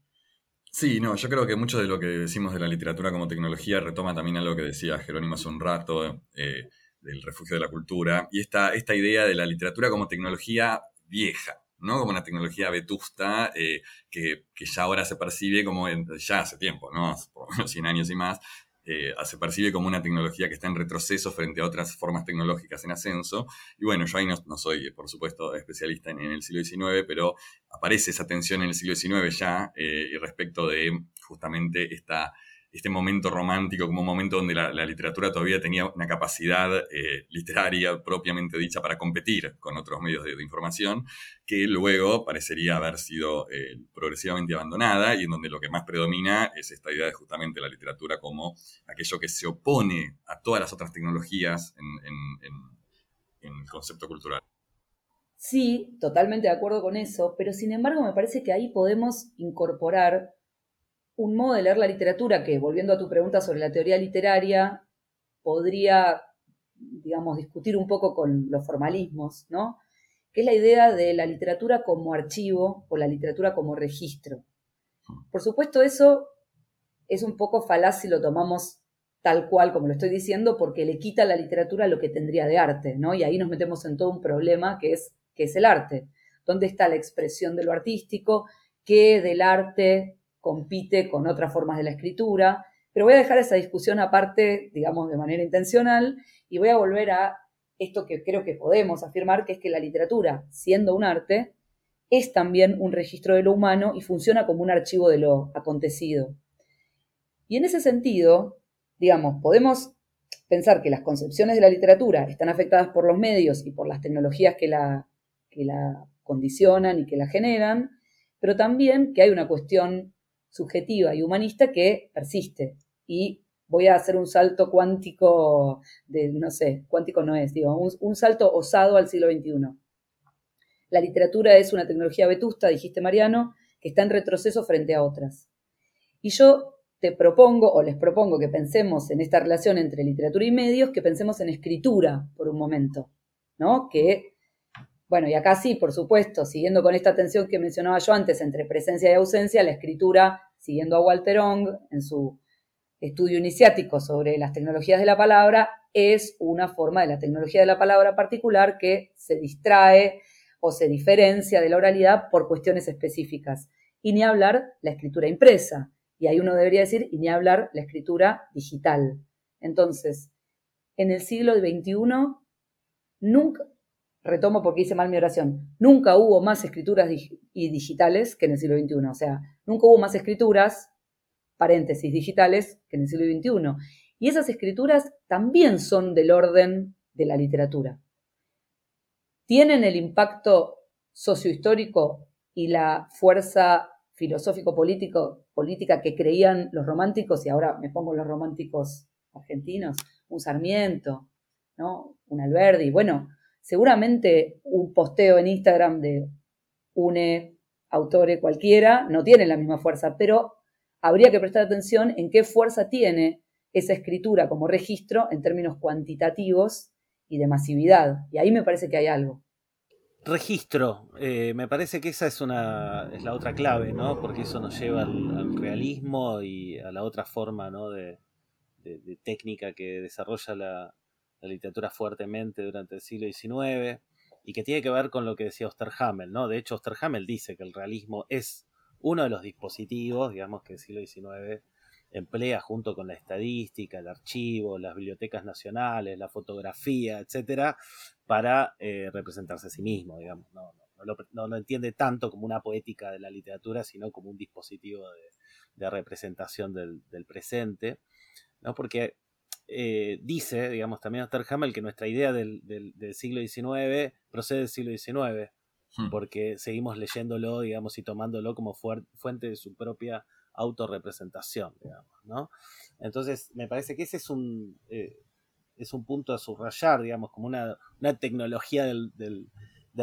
Sí, no, yo creo que mucho de lo que decimos de la literatura como tecnología retoma también a lo que decía Jerónimo hace un rato, eh, del refugio de la cultura, y esta, esta idea de la literatura como tecnología vieja, ¿no? Como una tecnología vetusta eh, que, que, ya ahora se percibe como, ya hace tiempo, ¿no? Por unos 100 años y más, eh, se percibe como una tecnología que está en retroceso frente a otras formas tecnológicas en ascenso. Y bueno, yo ahí no, soy, por supuesto, especialista en, el siglo XIX, pero aparece esa tensión en el siglo XIX ya eh, respecto de justamente esta este momento romántico como un momento donde la, literatura todavía tenía una capacidad eh, literaria propiamente dicha para competir con otros medios de, información, que luego parecería haber sido eh, progresivamente abandonada y en donde lo que más predomina es esta idea de justamente la literatura como aquello que se opone a todas las otras tecnologías en, en el concepto cultural. Sí, totalmente de acuerdo con eso, pero sin embargo me parece que ahí podemos incorporar un modo de leer la literatura que, volviendo a tu pregunta sobre la teoría literaria, podría, digamos, discutir un poco con los formalismos, ¿no? Que es la idea de la literatura como archivo o la literatura como registro. Por supuesto, eso es un poco falaz si lo tomamos tal cual como lo estoy diciendo, porque le quita a la literatura lo que tendría de arte, ¿no? Y ahí nos metemos en todo un problema que es, que es el arte. ¿Dónde está la expresión de lo artístico? ¿Qué del arte compite con otras formas de la escritura, pero voy a dejar esa discusión aparte, digamos, de manera intencional, y voy a volver a esto que creo que podemos afirmar, que es que la literatura, siendo un arte, es también un registro de lo humano y funciona como un archivo de lo acontecido. Y en ese sentido, digamos, podemos pensar que las concepciones de la literatura están afectadas por los medios y por las tecnologías que la, que la condicionan y que la generan, pero también que hay una cuestión subjetiva y humanista que persiste. Y voy a hacer un salto cuántico, de, no sé, cuántico no es, digo, un, salto osado al siglo XXI. La literatura es una tecnología vetusta, dijiste Mariano, que está en retroceso frente a otras. Y yo te propongo, o les propongo que pensemos en esta relación entre literatura y medios, que pensemos en escritura por un momento, ¿no? Que Bueno, y acá sí, por supuesto, siguiendo con esta tensión que mencionaba yo antes entre presencia y ausencia, la escritura, siguiendo a Walter Ong en su estudio iniciático sobre las tecnologías de la palabra, es una forma de la tecnología de la palabra particular que se distrae o se diferencia de la oralidad por cuestiones específicas. Y ni hablar la escritura impresa. Y ahí uno debería decir, y ni hablar la escritura digital. Entonces, en el siglo XXI, nunca, retomo porque hice mal mi oración, nunca hubo más escrituras y digitales que en el siglo XXI. O sea, nunca hubo más escrituras, paréntesis, digitales que en el siglo XXI. Y esas escrituras también son del orden de la literatura. Tienen el impacto sociohistórico y la fuerza filosófico-político, política que creían los románticos, y ahora me pongo los románticos argentinos, un Sarmiento, ¿no? un Alberdi, bueno, seguramente un posteo en Instagram de une autore cualquiera no tiene la misma fuerza, pero habría que prestar atención en qué fuerza tiene esa escritura como registro en términos cuantitativos y de masividad. Y ahí me parece que hay algo. Registro, eh, me parece que esa es una es la otra clave, ¿no? Porque eso nos lleva al, realismo y a la otra forma, ¿no? De, técnica que desarrolla la, la literatura fuertemente durante el siglo XIX y que tiene que ver con lo que decía Osterhamel, ¿no? De hecho, Osterhamel dice que el realismo es uno de los dispositivos, digamos, que el siglo XIX emplea junto con la estadística, el archivo, las bibliotecas nacionales, la fotografía, etcétera, para eh, representarse a sí mismo, digamos. No, no, lo, entiende tanto como una poética de la literatura, sino como un dispositivo de, representación del, presente, ¿no? Porque eh, dice, digamos, también Osterhamel que nuestra idea del, siglo XIX procede del siglo XIX, hmm. porque seguimos leyéndolo, digamos, y tomándolo como fuente de su propia autorrepresentación, digamos, ¿no? Entonces, me parece que ese es un, eh, es un punto a subrayar, digamos, como una, tecnología del,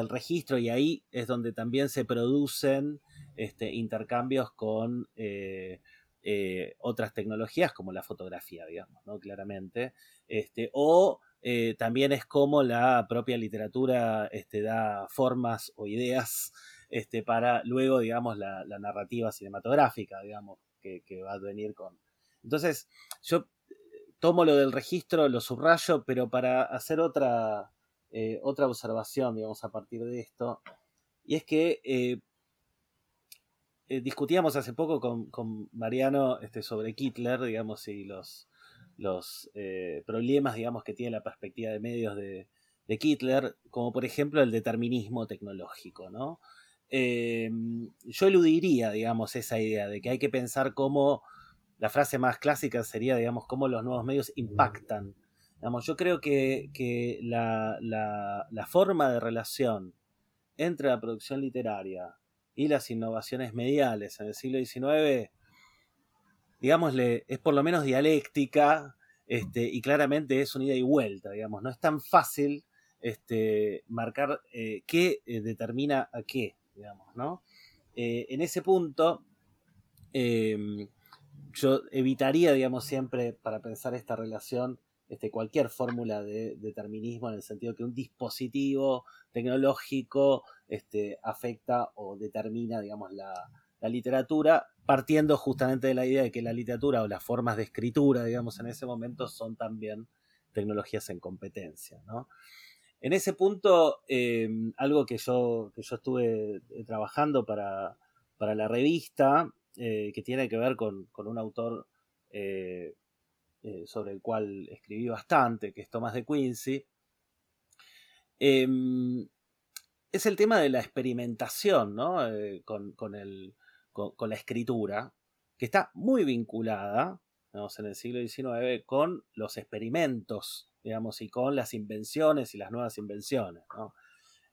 registro, y ahí es donde también se producen este, intercambios con eh, eh, otras tecnologías como la fotografía, digamos, ¿no? Claramente. Este, o eh, también es como la propia literatura este, da formas o ideas este, para luego, digamos, la, narrativa cinematográfica, digamos, que, va a venir con. Entonces, yo tomo lo del registro, lo subrayo, pero para hacer otra, eh, otra observación, digamos, a partir de esto, y es que eh, discutíamos hace poco con, Mariano este, sobre Hitler, digamos, y los, los eh, problemas, digamos, que tiene la perspectiva de medios de, de Hitler, como por ejemplo el determinismo tecnológico, ¿no? Em, yo eludiría, digamos, esa idea de que hay que pensar cómo, la frase más clásica sería, digamos, cómo los nuevos medios impactan. Digamos, yo creo que, que la, la, la forma de relación entre la producción literaria y las innovaciones mediales en el siglo XIX, digámosle, es por lo menos dialéctica este, y claramente es un ida y vuelta, digamos, no es tan fácil este, marcar eh, qué eh, determina a qué, digamos, ¿no? Eh, en ese punto, em, yo evitaría, digamos, siempre para pensar esta relación, este, cualquier fórmula de determinismo en el sentido que un dispositivo tecnológico este, afecta o determina, digamos, la, literatura, partiendo justamente de la idea de que la literatura o las formas de escritura, digamos, en ese momento son también tecnologías en competencia, En ese punto, em, algo que yo, que yo estuve eh, trabajando para, la revista, eh, que tiene que ver con, un autor eh, sobre el cual escribí bastante, que es Thomas de Quincy, em, es el tema de la experimentación ¿no? Eh, con, el, con, la escritura, que está muy vinculada en el siglo XIX con los experimentos, digamos, y con las invenciones y las nuevas invenciones.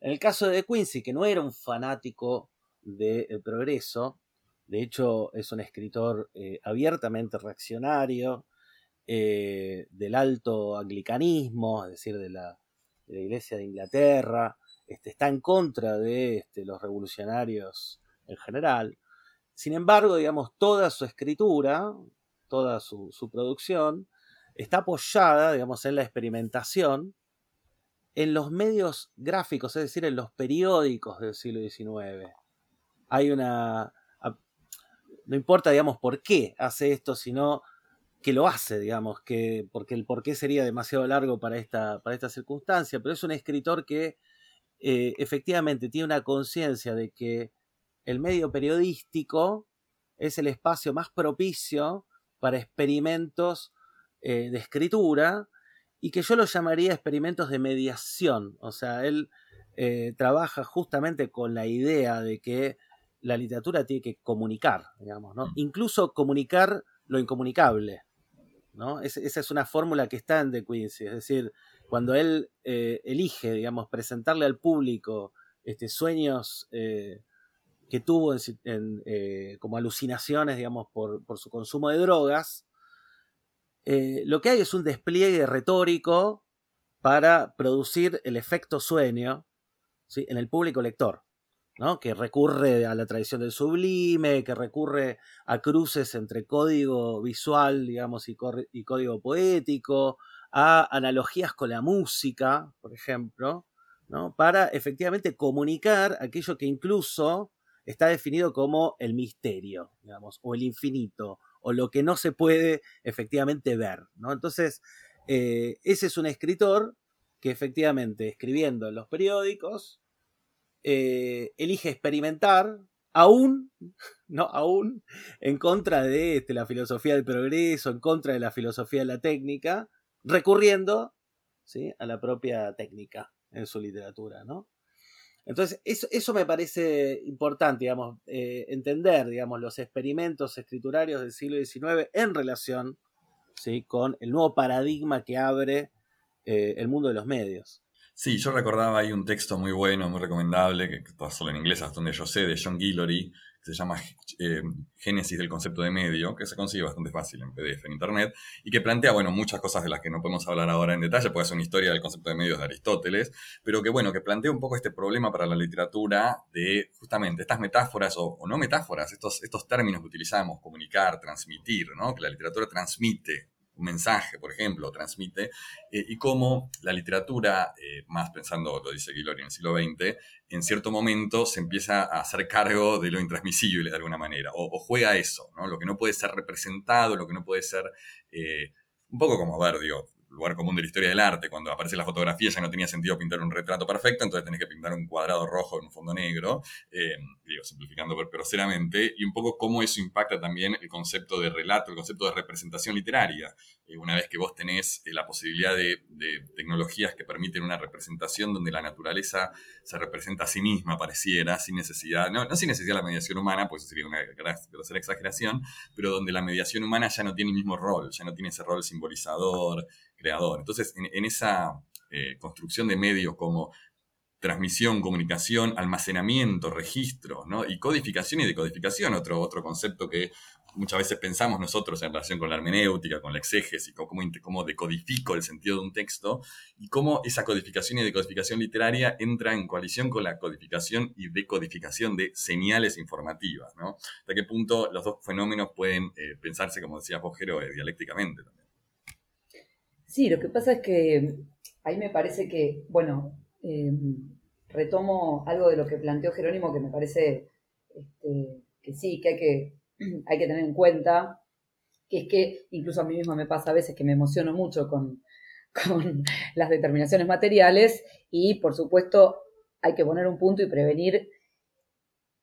En el caso de Quincy, que no era un fanático del progreso, de hecho es un escritor eh, abiertamente reaccionario, eh, del alto anglicanismo, es decir, de la, Iglesia de Inglaterra, este, está en contra de este, los revolucionarios en general. Sin embargo, digamos, toda su escritura, toda su, producción, está apoyada, digamos, en la experimentación en los medios gráficos, es decir, en los periódicos del siglo XIX. Hay una... No importa, digamos, por qué hace esto, sino que lo hace, digamos, que, porque el por qué sería demasiado largo para esta, para esta circunstancia, pero es un escritor que eh, efectivamente tiene una conciencia de que el medio periodístico es el espacio más propicio para experimentos eh, de escritura y que yo lo llamaría experimentos de mediación. O sea, él eh, trabaja justamente con la idea de que la literatura tiene que comunicar, digamos, ¿no? Mm. Incluso comunicar lo incomunicable, ¿no? esa es una fórmula que está en De Quincy, es decir, cuando él eh, elige, digamos, presentarle al público este, sueños eh, que tuvo como alucinaciones, digamos, por, su consumo de drogas, eh, lo que hay es un despliegue retórico para producir el efecto sueño en el público lector, ¿no? que recurre a la tradición del sublime, que recurre a cruces entre código visual digamos, y, código poético, a analogías con la música, por ejemplo, ¿no? para efectivamente comunicar aquello que incluso está definido como el misterio, digamos, o el infinito, o lo que no se puede efectivamente ver. ¿no? Entonces, eh, ese es un escritor que efectivamente, escribiendo en los periódicos, eh, elige experimentar, aún, no, aún en contra de este, la filosofía del progreso, en contra de la filosofía de la técnica, recurriendo ¿sí? a la propia técnica en su literatura, ¿no? Entonces, eso, me parece importante, digamos, eh, entender, digamos, los experimentos escriturarios del siglo XIX en relación ¿sí? con el nuevo paradigma que abre eh, el mundo de los medios. Sí, yo recordaba ahí un texto muy bueno, muy recomendable, que está solo en inglés hasta donde yo sé, de John Guillory, se llama eh, Génesis del concepto de medio, que se consigue bastante fácil en PDF en Internet, y que plantea, bueno, muchas cosas de las que no podemos hablar ahora en detalle, puede ser una historia del concepto de medios de Aristóteles, pero que, bueno, que plantea un poco este problema para la literatura de justamente estas metáforas, o, o no metáforas, estos, estos términos que utilizamos, comunicar, transmitir, ¿no? Que la literatura transmite un mensaje, por ejemplo, transmite, eh, y cómo la literatura, eh, más pensando, lo dice Guillory en el siglo XX, en cierto momento se empieza a hacer cargo de lo intransmisible de alguna manera, o, juega eso, ¿no? lo que no puede ser representado, lo que no puede ser, eh, un poco como, a lugar común de la historia del arte, cuando aparece la fotografía ya no tenía sentido pintar un retrato perfecto, entonces tenés que pintar un cuadrado rojo en un fondo negro, eh, digo, simplificando pero seriamente, y un poco cómo eso impacta también el concepto de relato, el concepto de representación literaria. Eh, una vez que vos tenés eh, la posibilidad de, tecnologías que permiten una representación donde la naturaleza se representa a sí misma, pareciera, sin necesidad, no, sin necesidad de la mediación humana, pues sería una grosera exageración, pero donde la mediación humana ya no tiene el mismo rol, ya no tiene ese rol simbolizador, creador. Entonces, en, esa eh, construcción de medios como transmisión, comunicación, almacenamiento, registro, ¿no? Y codificación y decodificación, otro, otro concepto que muchas veces pensamos nosotros en relación con la hermenéutica, con la exégesis, cómo, cómo decodifico el sentido de un texto y cómo esa codificación y decodificación literaria entra en coalición con la codificación y decodificación de señales informativas, ¿no? Hasta qué punto los dos fenómenos pueden eh, pensarse, como decía Pojero, eh, dialécticamente también. Sí, lo que pasa es que ahí me parece que, bueno, em, retomo algo de lo que planteó Jerónimo que me parece este, que sí, que hay, que hay que tener en cuenta, que es que incluso a mí misma me pasa a veces que me emociono mucho con, con las determinaciones materiales y por supuesto hay que poner un punto y prevenir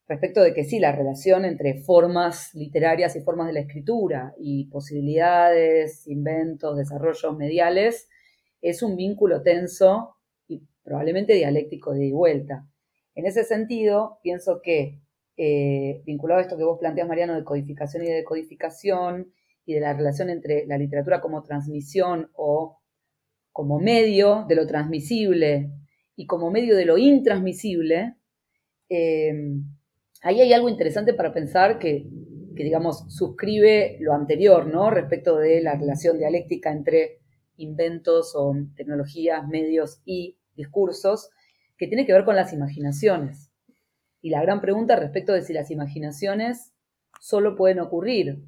respecto de que sí, la relación entre formas literarias y formas de la escritura y posibilidades, inventos, desarrollos mediales, es un vínculo tenso y probablemente dialéctico de vuelta. En ese sentido, pienso que, eh, vinculado a esto que vos planteas, Mariano, de codificación y de decodificación, y de la relación entre la literatura como transmisión o como medio de lo transmisible y como medio de lo intransmisible, eh, ahí hay algo interesante para pensar que, digamos, suscribe lo anterior, ¿no? Respecto de la relación dialéctica entre inventos o tecnologías, medios y discursos, que tiene que ver con las imaginaciones. Y la gran pregunta respecto de si las imaginaciones solo pueden ocurrir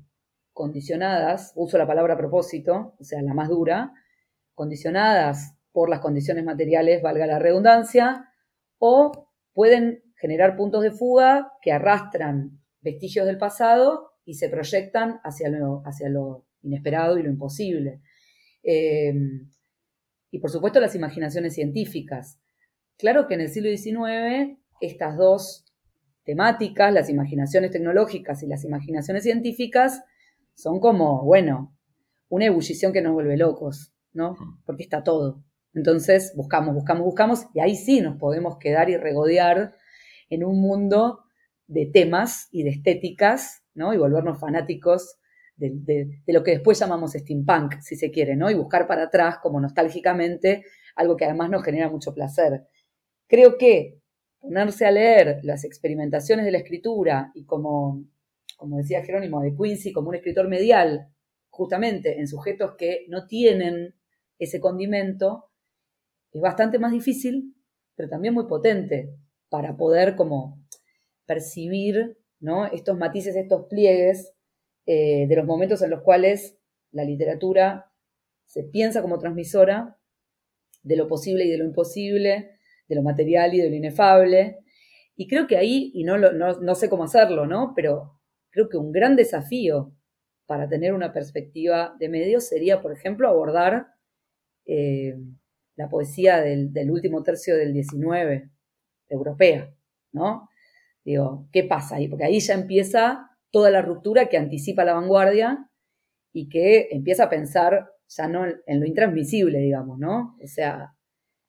condicionadas, uso la palabra a propósito, o sea, la más dura, condicionadas por las condiciones materiales, valga la redundancia, o pueden generar puntos de fuga que arrastran vestigios del pasado y se proyectan hacia lo, hacia lo inesperado y lo imposible. Eh, y por supuesto las imaginaciones científicas. Claro que en el siglo XIX estas dos temáticas, las imaginaciones tecnológicas y las imaginaciones científicas, son como, bueno, una ebullición que nos vuelve locos, ¿no? Porque está todo. Entonces buscamos, buscamos, buscamos y ahí sí nos podemos quedar y regodear en un mundo de temas y de estéticas, ¿no? Y volvernos fanáticos de, lo que después llamamos steampunk, si se quiere, ¿no? Y buscar para atrás, como nostálgicamente, algo que además nos genera mucho placer. Creo que ponerse a leer las experimentaciones de la escritura y como, como decía Jerónimo de Quincy, como un escritor medial, justamente en sujetos que no tienen ese condimento, es bastante más difícil, pero también muy potente para poder como percibir ¿no? estos matices, estos pliegues eh, de los momentos en los cuales la literatura se piensa como transmisora de lo posible y de lo imposible, de lo material y de lo inefable. Y creo que ahí, y no, no, sé cómo hacerlo, ¿no? Pero creo que un gran desafío para tener una perspectiva de medios sería, por ejemplo, abordar eh, la poesía del, del, último tercio del 19, europea, ¿no? Digo, ¿qué pasa ahí? Porque ahí ya empieza toda la ruptura que anticipa la vanguardia y que empieza a pensar ya no en lo intransmisible, digamos, ¿no? O sea,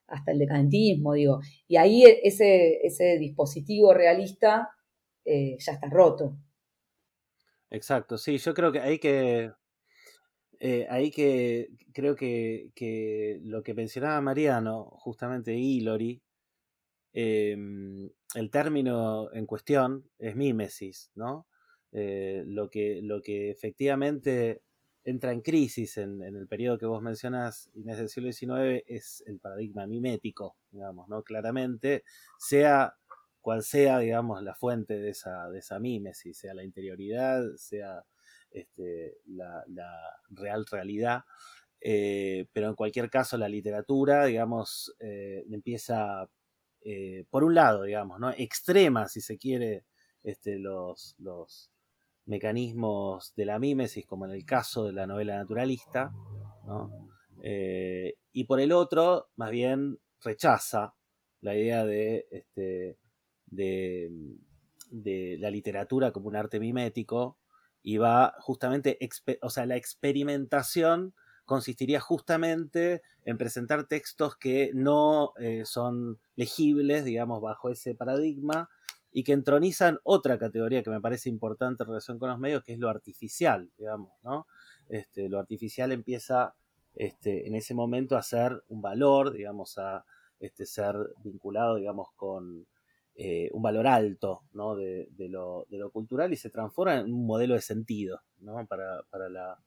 hasta el decadentismo, digo. Y ahí ese, ese dispositivo realista eh, ya está roto. Exacto, sí, yo creo que hay que. Eh, ahí que creo que, que, lo que mencionaba Mariano, justamente Hillary, em, el término en cuestión es mímesis, ¿no? Eh, lo, que, lo que efectivamente entra en crisis en, el periodo que vos mencionas, Inés del siglo XIX, es el paradigma mimético, digamos, ¿no? Claramente, sea cual sea, digamos, la fuente de esa, de esa mímesis, sea la interioridad, sea este, la, real realidad, eh, pero en cualquier caso la literatura, digamos, eh, empieza, por un lado, digamos, ¿no? Extrema, si se quiere, este, los, los, mecanismos de la mímesis, como en el caso de la novela naturalista, eh, y por el otro, más bien rechaza la idea de, este, de, la literatura como un arte mimético y va justamente, o sea, la experimentación consistiría justamente en presentar textos que no eh, son legibles, digamos, bajo ese paradigma, y que entronizan otra categoría que me parece importante en relación con los medios, que es lo artificial, digamos, ¿no? Este, lo artificial empieza este, en ese momento a ser un valor, digamos, a este, ser vinculado, digamos, con eh, un valor alto, ¿no? De, lo, cultural y se transforma en un modelo de sentido, ¿no? Para, la,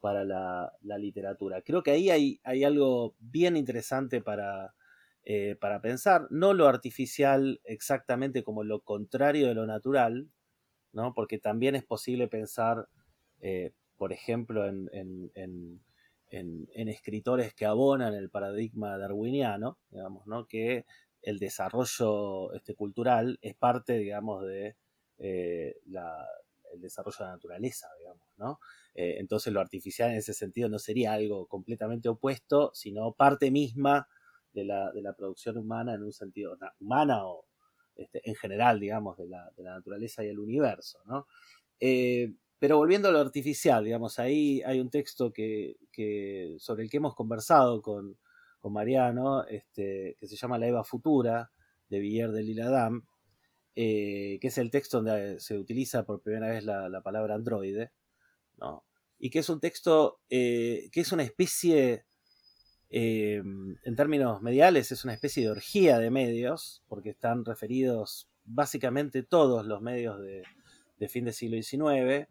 para la, literatura. Creo que ahí hay, hay algo bien interesante para eh, para pensar, no lo artificial exactamente como lo contrario de lo natural, ¿no? porque también es posible pensar, eh, por ejemplo, en, escritores que abonan el paradigma darwiniano, digamos, ¿no? que el desarrollo este, cultural es parte, digamos, de eh, el desarrollo de la naturaleza, digamos, ¿no? entonces lo artificial en ese sentido no sería algo completamente opuesto, sino parte misma de la, de la producción humana en un sentido humana o este, en general, digamos, de la, de la, naturaleza y el universo, ¿no? Eh, pero volviendo a lo artificial, digamos, ahí hay un texto que, que sobre el que hemos conversado con, con Mariano, este, que se llama La Eva Futura, de Villar de Liladam, eh, que es el texto donde se utiliza por primera vez la, la palabra androide, ¿no? y que es un texto eh, que es una especie Em, en términos mediales es una especie de orgía de medios, porque están referidos básicamente todos los medios de, fin del siglo XIX,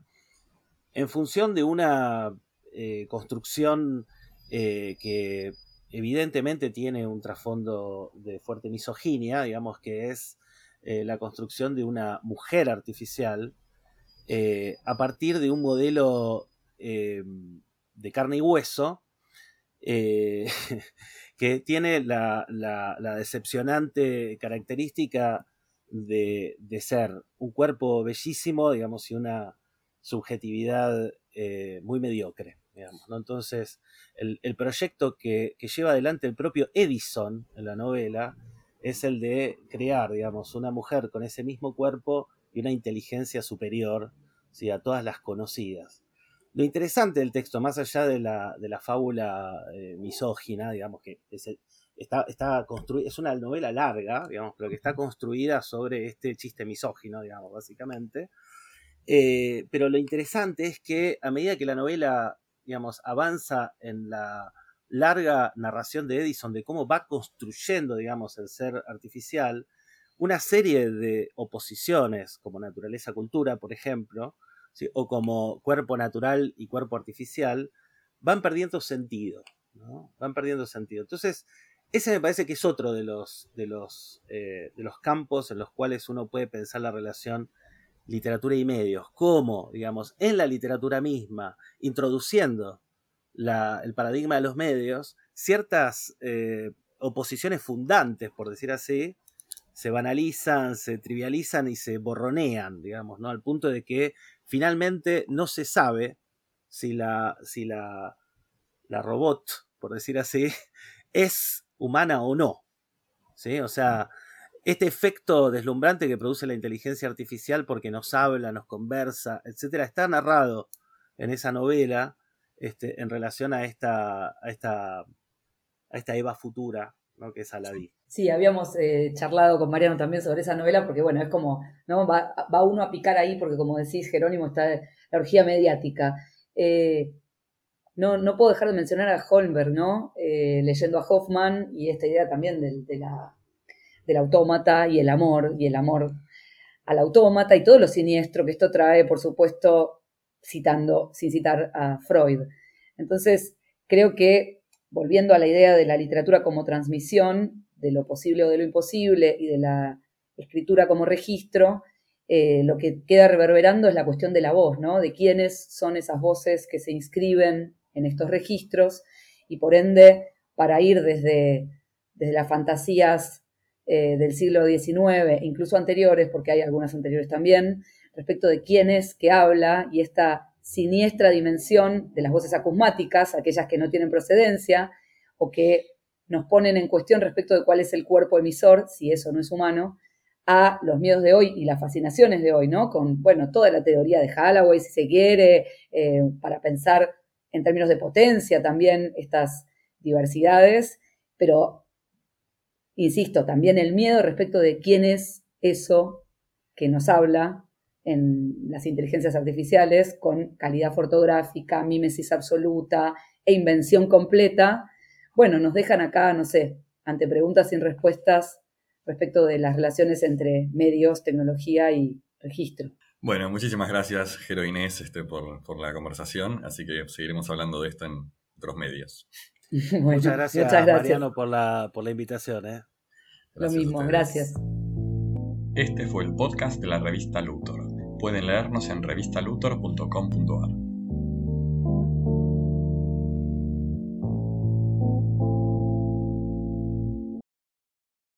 en función de una eh, construcción eh, que evidentemente tiene un trasfondo de fuerte misoginia, digamos que es eh, la construcción de una mujer artificial a partir de un modelo em, de carne y hueso, eh, que tiene la, decepcionante característica de, ser un cuerpo bellísimo, digamos, y una subjetividad eh, muy mediocre. Entonces, el, proyecto que, lleva adelante el propio Edison en la novela es el de crear, digamos, una mujer con ese mismo cuerpo y una inteligencia superior a todas las conocidas. Lo interesante del texto, más allá de la, de la fábula eh, misógina, digamos que está, está es una novela larga, digamos, pero que está construida sobre este chiste misógino, digamos, básicamente. Eh, pero lo interesante es que a medida que la novela, digamos, avanza en la larga narración de Edison de cómo va construyendo, digamos, el ser artificial, una serie de oposiciones, como naturaleza-cultura, por ejemplo, o como cuerpo natural y cuerpo artificial, van perdiendo sentido. ¿no? Van perdiendo sentido. Entonces, ese me parece que es otro de los, de los, eh, de los campos en los cuales uno puede pensar la relación literatura y medios, como, digamos, en la literatura misma, introduciendo el paradigma de los medios, ciertas eh, oposiciones fundantes, por decir así, se banalizan, se trivializan y se borronean, digamos, ¿no? Al punto de que finalmente no se sabe si la, si la, la robot, por decir así, es humana o no. ¿sí? O sea, este efecto deslumbrante que produce la inteligencia artificial porque nos habla, nos conversa, etcétera, está narrado en esa novela este, en relación a esta, a esta, a esta Eva futura, ¿no? que es Aladí. Sí, habíamos eh, charlado con Mariano también sobre esa novela, porque bueno, es como, ¿no? Va, uno a picar ahí, porque como decís, Jerónimo, está la orgía mediática. Eh, no, no puedo dejar de mencionar a Holmberg, ¿no? Eh, leyendo a Hoffman y esta idea también del, de del autómata y el amor, y el amor al autómata y todo lo siniestro que esto trae, por supuesto, citando, sin citar a Freud. Entonces, creo que, volviendo a la idea de la literatura como transmisión, de lo posible o de lo imposible y de la escritura como registro, eh, lo que queda reverberando es la cuestión de la voz, ¿no? De quiénes son esas voces que se inscriben en estos registros y por ende, para ir desde, desde las fantasías eh, del siglo XIX, incluso anteriores, porque hay algunas anteriores también, respecto de quién es que habla y esta siniestra dimensión de las voces acusmáticas, aquellas que no tienen procedencia o que nos ponen en cuestión respecto de cuál es el cuerpo emisor, si eso no es humano, a los miedos de hoy y las fascinaciones de hoy, ¿no? Con, bueno, toda la teoría de Halloway, si se quiere, eh, para pensar en términos de potencia también estas diversidades, pero, insisto, también el miedo respecto de quién es eso que nos habla en las inteligencias artificiales con calidad fotográfica, mímesis absoluta e invención completa, bueno, nos dejan acá, no sé, ante preguntas sin respuestas respecto de las relaciones entre medios, tecnología y registro. Bueno, muchísimas gracias, Jero Inés, este, por, la conversación, así que seguiremos hablando de esto en otros medios. muchas, gracias, Mariano, por la, por la invitación. ¿eh? Lo mismo, gracias. Este fue el podcast de la revista Luthor. Pueden leernos en revistaluthor.com.ar.